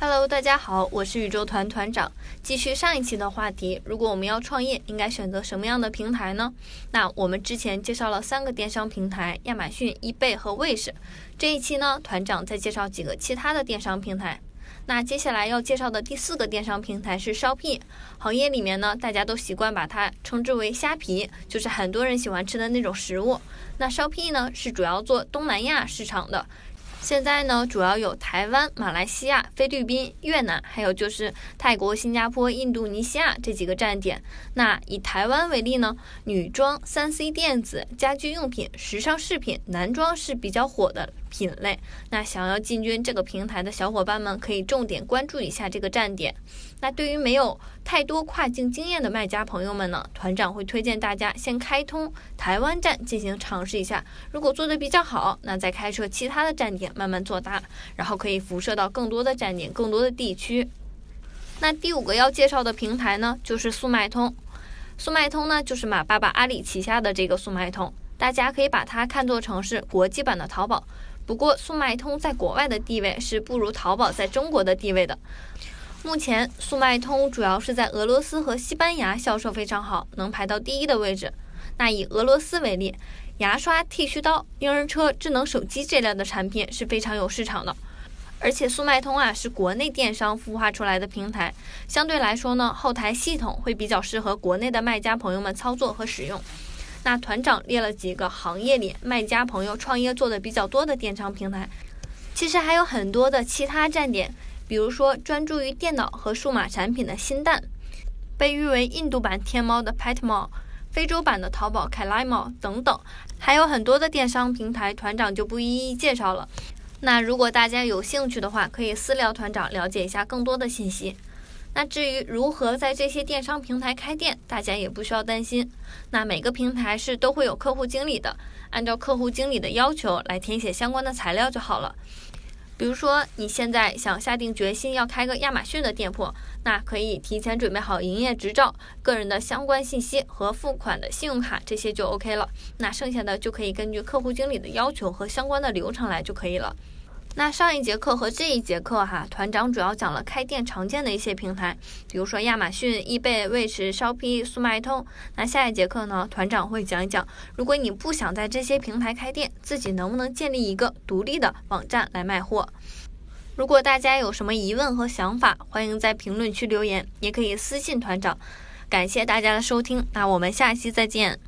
Hello，大家好，我是宇宙团团长。继续上一期的话题，如果我们要创业，应该选择什么样的平台呢？那我们之前介绍了三个电商平台：亚马逊、易贝和卫士。这一期呢，团长再介绍几个其他的电商平台。那接下来要介绍的第四个电商平台是 Shopee。行业里面呢，大家都习惯把它称之为虾皮，就是很多人喜欢吃的那种食物。那 Shopee 呢，是主要做东南亚市场的。现在呢，主要有台湾、马来西亚、菲律宾、越南，还有就是泰国、新加坡、印度尼西亚这几个站点。那以台湾为例呢，女装、三 C 电子、家居用品、时尚饰品、男装是比较火的。品类，那想要进军这个平台的小伙伴们可以重点关注一下这个站点。那对于没有太多跨境经验的卖家朋友们呢，团长会推荐大家先开通台湾站进行尝试一下。如果做的比较好，那再开设其他的站点慢慢做大，然后可以辐射到更多的站点、更多的地区。那第五个要介绍的平台呢，就是速卖通。速卖通呢，就是马爸爸阿里旗下的这个速卖通，大家可以把它看作成是国际版的淘宝。不过，速卖通在国外的地位是不如淘宝在中国的地位的。目前，速卖通主要是在俄罗斯和西班牙销售非常好，能排到第一的位置。那以俄罗斯为例，牙刷、剃须刀、婴儿车、智能手机这类的产品是非常有市场的。而且，速卖通啊是国内电商孵化出来的平台，相对来说呢，后台系统会比较适合国内的卖家朋友们操作和使用。那团长列了几个行业里卖家朋友创业做的比较多的电商平台，其实还有很多的其他站点，比如说专注于电脑和数码产品的新蛋，被誉为印度版天猫的 Petmall，非洲版的淘宝 Kalimall 等等，还有很多的电商平台，团长就不一一介绍了。那如果大家有兴趣的话，可以私聊团长了解一下更多的信息。那至于如何在这些电商平台开店，大家也不需要担心。那每个平台是都会有客户经理的，按照客户经理的要求来填写相关的材料就好了。比如说你现在想下定决心要开个亚马逊的店铺，那可以提前准备好营业执照、个人的相关信息和付款的信用卡，这些就 OK 了。那剩下的就可以根据客户经理的要求和相关的流程来就可以了。那上一节课和这一节课哈，团长主要讲了开店常见的一些平台，比如说亚马逊、易贝、卫士、烧批、速卖通。那下一节课呢，团长会讲一讲，如果你不想在这些平台开店，自己能不能建立一个独立的网站来卖货？如果大家有什么疑问和想法，欢迎在评论区留言，也可以私信团长。感谢大家的收听，那我们下期再见。